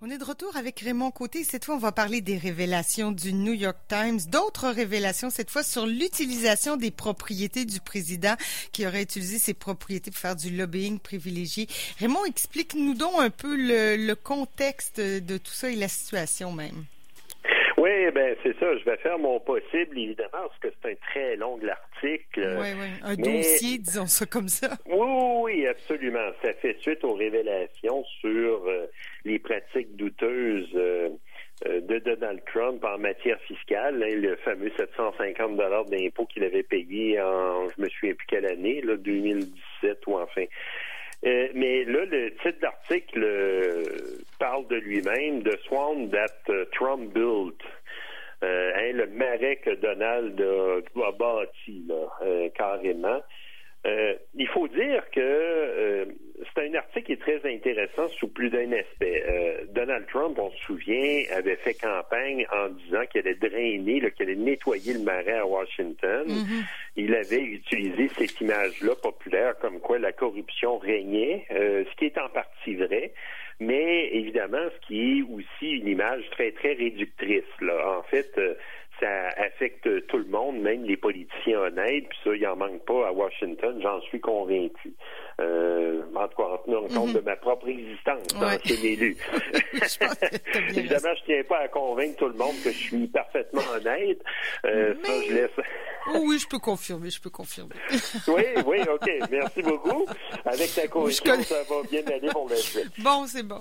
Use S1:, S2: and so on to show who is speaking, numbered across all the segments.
S1: On est de retour avec Raymond Côté. Cette fois, on va parler des révélations du New York Times. D'autres révélations, cette fois, sur l'utilisation des propriétés du président qui aurait utilisé ses propriétés pour faire du lobbying privilégié. Raymond, explique-nous donc un peu le, contexte de tout ça et la situation même.
S2: Oui, ben c'est ça. Je vais faire mon possible, évidemment, parce que c'est un très long article.
S1: Oui, oui. Un dossier, disons ça comme ça.
S2: Oui, oui, absolument. Ça fait suite aux révélations sur euh, les pratiques douteuses euh, euh, de Donald Trump en matière fiscale, hein, le fameux 750 dollars d'impôt qu'il avait payé en, je me souviens plus quelle année, là, 2017 ou enfin. Euh, mais là, le titre d'article parle de lui-même, de Swan that Trump built. Hein, le marais que Donald a, bâti, là, carrément. Euh, il faut dire que euh, c'est un article qui est très intéressant sous plus d'un aspect. Euh, Donald Trump, on se souvient, avait fait campagne en disant qu'il allait drainer, qu'il allait nettoyer le marais à Washington. Mm-hmm. Il avait utilisé cette image-là populaire comme quoi la corruption régnait, ce qui est en partie vrai mais évidemment, ce qui est aussi une image très, très réductrice. Là. En fait, ça affecte tout le monde, même les politiciens honnêtes, puis ça, il en manque pas à Washington, j'en suis convaincu. Euh, en tout cas, en tenant compte de ma propre existence d'ancien élu. Évidemment, je tiens pas à convaincre tout le monde que je suis parfaitement honnête. Euh, Ça, je laisse.
S1: Oui, je peux confirmer, je peux confirmer.
S2: oui, oui, OK. Merci beaucoup. Avec ta conviction, ça va bien aller pour la suite.
S1: Bon, c'est bon.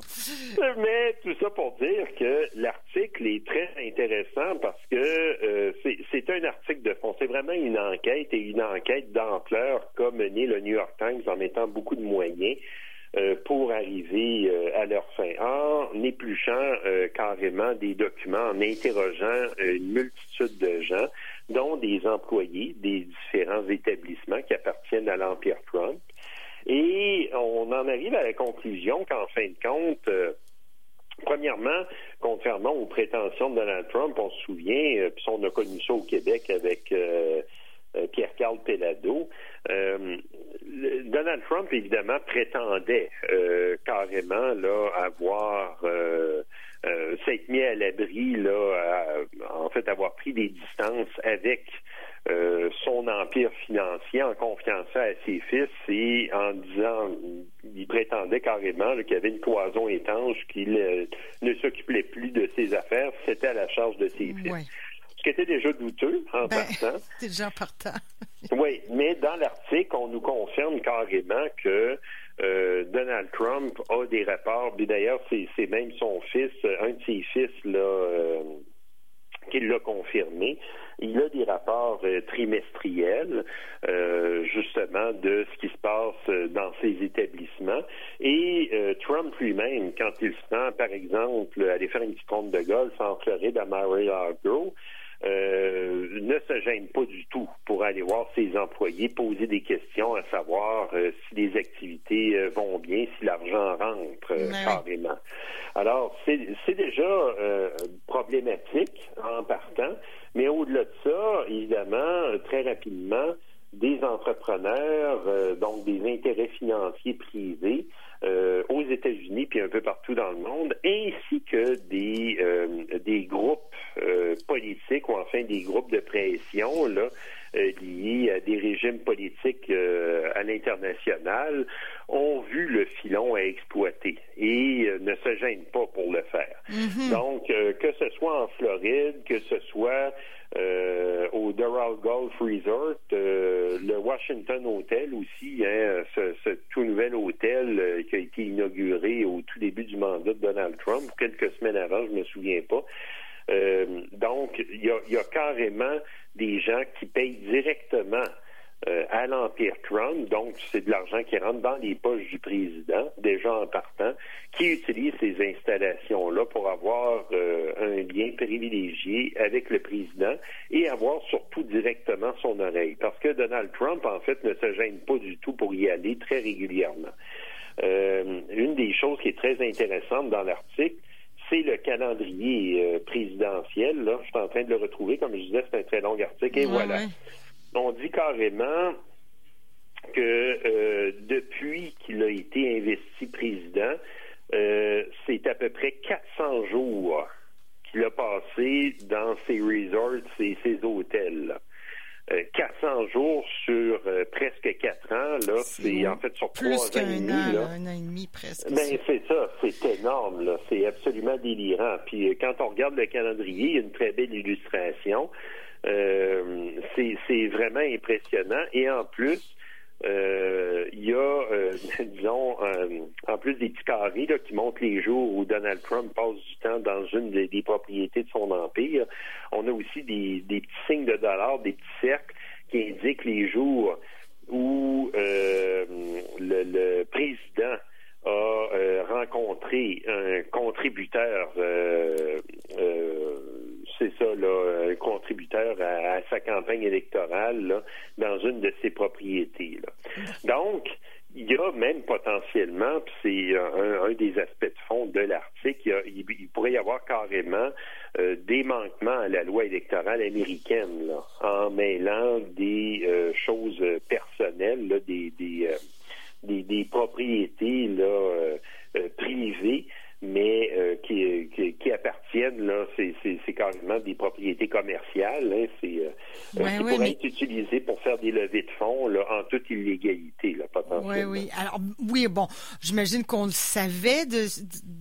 S2: Mais tout ça pour dire que l'article est très intéressant parce que euh, c'est un article de fond. C'est vraiment une enquête et une enquête d'ampleur qu'a menée le New York Times en mettant beaucoup de moyens euh, pour arriver euh, à leur fin, en épluchant euh, carrément des documents, en interrogeant une multitude de gens, dont des employés des différents établissements qui appartiennent à l'Empire Trump. Et on en arrive à la conclusion qu'en fin de compte, Premièrement, contrairement aux prétentions de Donald Trump, on se souvient, puis on a connu ça au Québec avec Pierre-Carl Pellado, euh, Donald Trump, évidemment, prétendait euh, carrément là avoir euh, s'être mis à l'abri, là, en fait, avoir pris des distances avec son empire financier en confiant ça à ses fils et en disant, il prétendait carrément qu'il y avait une cloison étanche, qu'il ne s'occupait plus de ses affaires, c'était à la charge de ses fils ce qui était déjà douteux en ben, partant.
S1: Déjà partant.
S2: oui, mais dans l'article, on nous confirme carrément que euh, Donald Trump a des rapports. D'ailleurs, c'est même son fils, un de ses fils, là, euh, qui l'a confirmé. Il a des rapports euh, trimestriels, justement, de ce qui se passe dans ces établissements. Et Trump lui-même, quand il se rend, par exemple, aller faire une petite compte de golf en Floride à Mar-a-Lago, euh, ne se gêne pas du tout pour aller voir ses employés, poser des questions, à savoir euh, si les activités euh, vont bien, si l'argent rentre carrément. Alors, c'est déjà problématique en partant, mais au-delà de ça, évidemment, très rapidement, des entrepreneurs, donc des intérêts financiers privés, aux États-Unis puis un peu partout dans le monde, ainsi que des des groupes euh, politiques ou enfin des groupes de pression là, euh, liés à des régimes politiques euh, à l'international ont vu le filon à exploiter et ne se gênent pas pour le faire. Mm-hmm. Donc, que ce soit en Floride, que ce soit au Doral Golf Resort, le Washington Hotel aussi, hein, ce, ce, tout nouvel hôtel qui a été inauguré au tout début du mandat de Donald Trump, quelques semaines avant, je me souviens pas. Euh, donc, il y a, carrément des gens qui payent directement euh, à l'Empire Trump, donc c'est de l'argent qui rentre dans les poches du président, déjà en partant, qui utilise ces installations-là pour avoir euh, un lien privilégié avec le président et avoir surtout directement son oreille. Parce que Donald Trump, en fait, ne se gêne pas du tout pour y aller très régulièrement. une des choses qui est très intéressante dans l'article, c'est le calendrier euh, présidentiel. Là. Je suis en train de le retrouver. Comme je disais, c'est un très long article. Et voilà. On dit carrément que euh, depuis qu'il a été investi président, c'est à peu près 400 jours qu'il a passé dans ses resorts et ses hôtels. 400 euh, jours sur euh, presque 4 ans, là, c'est en fait sur
S1: plus
S2: 3 ans et demi. An,
S1: là. un an et demi presque.
S2: Ben, c'est ça, c'est énorme, là. C'est absolument délirant. Puis euh, quand on regarde le calendrier, il y a une très belle illustration. Euh, c'est vraiment impressionnant. Et en plus, il y a, euh, disons, euh, en plus des petits carrés qui montrent les jours où Donald Trump passe du temps dans une des, propriétés de son empire, on a aussi des, des, petits signes de dollars, des petits cercles qui indiquent les jours où le, président a rencontré un contributeur c'est ça, là, un contributeur à, sa campagne électorale là, de ses propriétés. Donc, il y a même potentiellement, puis c'est un, des aspects de fond de l'article, il, pourrait y avoir carrément euh, des manquements à la loi électorale américaine en mêlant des euh, choses personnelles, des, des, euh, propriétés privées mais euh, qui, qui, qui, appartiennent là, c'est, c'est, c'est carrément des propriétés commerciales, hein, c'est euh, euh qui pourraient être utilisées pour faire des levées de fonds là, en toute illégalité, là, potentiellement.
S1: Oui, oui. Alors oui, bon, j'imagine qu'on le savait de,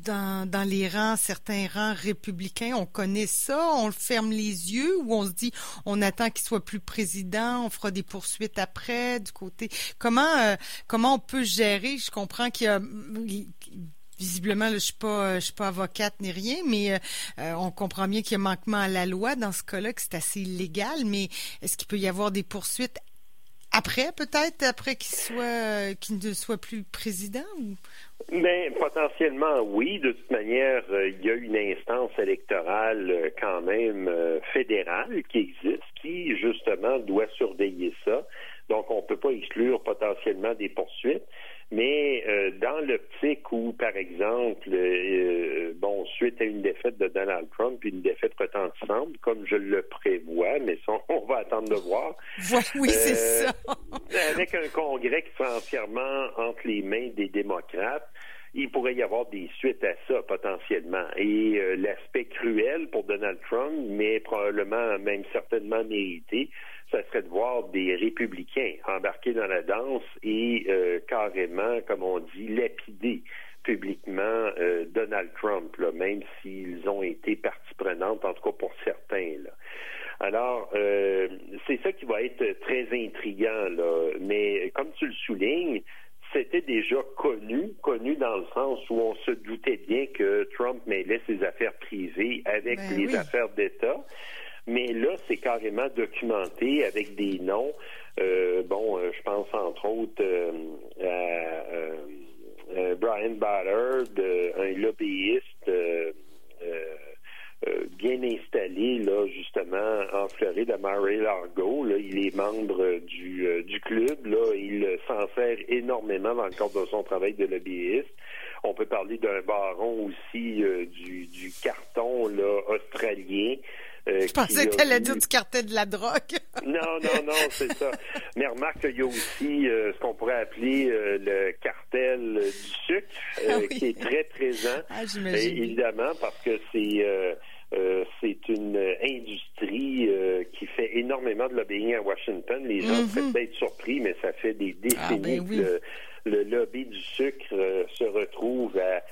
S1: dans, dans les rangs, certains rangs républicains, on connaît ça, on ferme les yeux ou on se dit on attend qu'il soit plus président, on fera des poursuites après du côté. Comment euh, comment on peut gérer? Je comprends qu'il y a visiblement, je suis pas, je suis pas avocate ni rien, mais euh, euh, on comprend bien qu'il y a manquement à la loi dans ce cas-là, que c'est assez illégal. Mais est-ce qu'il peut y avoir des poursuites après, peut-être, après qu'il soit, qu'il ne soit plus président?
S2: Mais ben, potentiellement, oui. De toute manière, euh, il y a une instance électorale quand même fédérale qui existe, qui justement doit surveiller ça. Donc, on ne peut pas exclure potentiellement des poursuites. Mais euh, dans l'optique où, par exemple, euh, bon, suite à une défaite de Donald Trump, une défaite retentissante, comme je le prévois, mais on va attendre de voir.
S1: Oui, c'est euh, ça.
S2: avec un Congrès qui sera entièrement entre les mains des démocrates, il pourrait y avoir des suites à ça potentiellement. Et l'aspect cruel pour Donald Trump, mais probablement même certainement mérité, ça serait de voir des républicains embarquer dans la danse et euh, carrément, comme on dit, lapider publiquement euh, Donald Trump, là, même s'ils ont été partie prenante, en tout cas pour certains. Là. Alors, euh, c'est ça qui va être très intriguant, là. Mais comme tu le soulignes, c'était déjà connu, connu dans le sens où on se doutait bien que Trump mêlait ses affaires privées avec ben les affaires d'État. Mais là, c'est carrément documenté avec des noms. Euh, bon, euh, je pense entre autres euh, à Brian Ballard, un lobbyiste bien installé là justement en Floride à Mary Largo. Là, il est membre du, du club. Là, il s'en sert énormément dans le cadre de son travail de lobbyiste. On peut parler d'un baron aussi du, du carton là, australien.
S1: Euh, je pensais que tu allais dire du cartel de la drogue.
S2: non, non, non, c'est ça. Mais remarque qu'il y a aussi euh, ce qu'on pourrait appeler euh, le cartel du sucre, ah qui est très présent.
S1: Ah,
S2: évidemment, parce que c'est c'est une industrie qui fait énormément de lobbying à Washington. Les gens mm -hmm. être surpris, mais ça fait des ah, décennies ben que le, lobby du sucre se retrouve à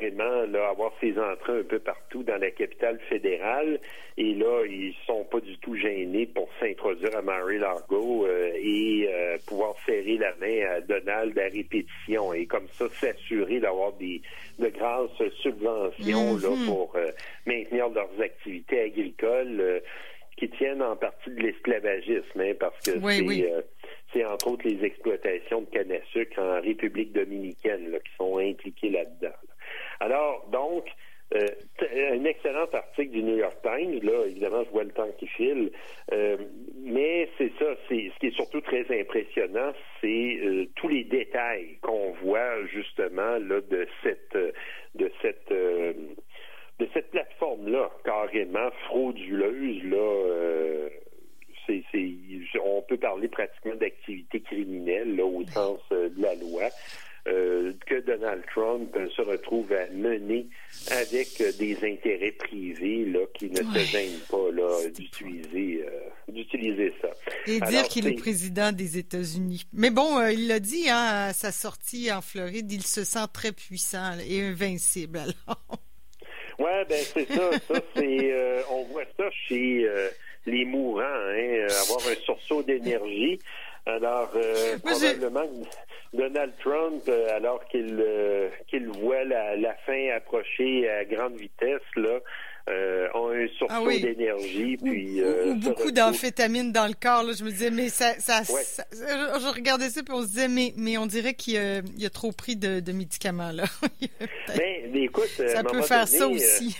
S2: carrément là, avoir ses entrées un peu partout dans la capitale fédérale. Et là, ils sont pas du tout gênés pour s'introduire à Mary Largo euh, et euh, pouvoir serrer la main à Donald à répétition et comme ça s'assurer d'avoir des de grosses subventions là, mm-hmm. pour euh, maintenir leurs activités agricoles qui tiennent en partie de l'esclavagisme, hein, parce que c'est entre autres les exploitations de canne à sucre en République dominicaine là, qui sont impliquées là-dedans. Alors, donc, euh, un excellent article du New York Times. Là, évidemment, je vois le temps qui file. Euh, mais c'est ça, c'est ce qui est surtout très impressionnant, c'est euh, tous les détails qu'on voit justement là de cette de cette de cette plateforme-là, carrément frauduleuse, là. c'est, on peut parler pratiquement d'activité criminelle là, au sens de la loi. Euh, que Donald Trump se retrouve à mener avec des intérêts privés là, qui ne se gênent pas là, d'utiliser euh, d'utiliser ça.
S1: Et dire qu'il est... président des États-Unis. Mais bon, euh, il l'a dit hein, à sa sortie en Floride, il se sent très puissant et invincible. Alors.
S2: Ouais, ben c'est ça. Ça c'est, on voit ça chez les mourants, hein, avoir un sursaut d'énergie. Alors, euh, probablement Donald Trump, euh, alors qu'il euh, qu'il voit la, la, fin approcher à grande vitesse, là, euh, ont un sursaut ah d'énergie. Puis,
S1: ou, beaucoup d'amphétamines dans le corps. Là, je me disais, mais ça, ça, je regardais ça puis on se disait, mais, mais on dirait qu'il y, a trop pris de, de médicaments là.
S2: ben, écoute,
S1: ça peut faire ça aussi.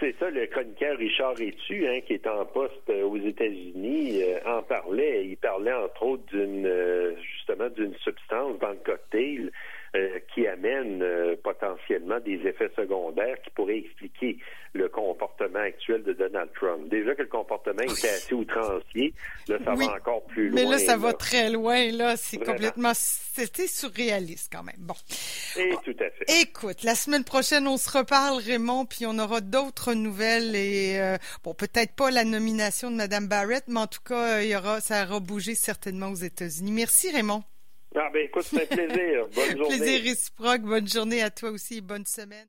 S2: C'est ça, le chroniqueur Richard Etu, hein, qui est en poste euh, aux États-Unis, euh, en parlait. Il parlait entre autres d'une euh, justement d'une substance dans le cocktail euh, qui amène euh, potentiellement des effets secondaires qui pourraient expliquer le comportement actuel de Donald Trump. Déjà que le comportement était assez outrancier, là, ça va encore plus loin.
S1: Mais là, ça va très loin, là. C'est complètement... C'était surréaliste, quand même. Bon.
S2: Et tout à fait.
S1: Écoute, la semaine prochaine, on se reparle, Raymond, puis on aura d'autres nouvelles et, euh, bon, peut-être pas la nomination de Mme Barrett, mais en tout cas, il y aura, ça aura bougé certainement aux États-Unis. Merci, Raymond.
S2: Ah ben écoute, c'est un plaisir. Bonne journée.
S1: plaisir réciproque. Bonne journée à toi aussi. Bonne semaine.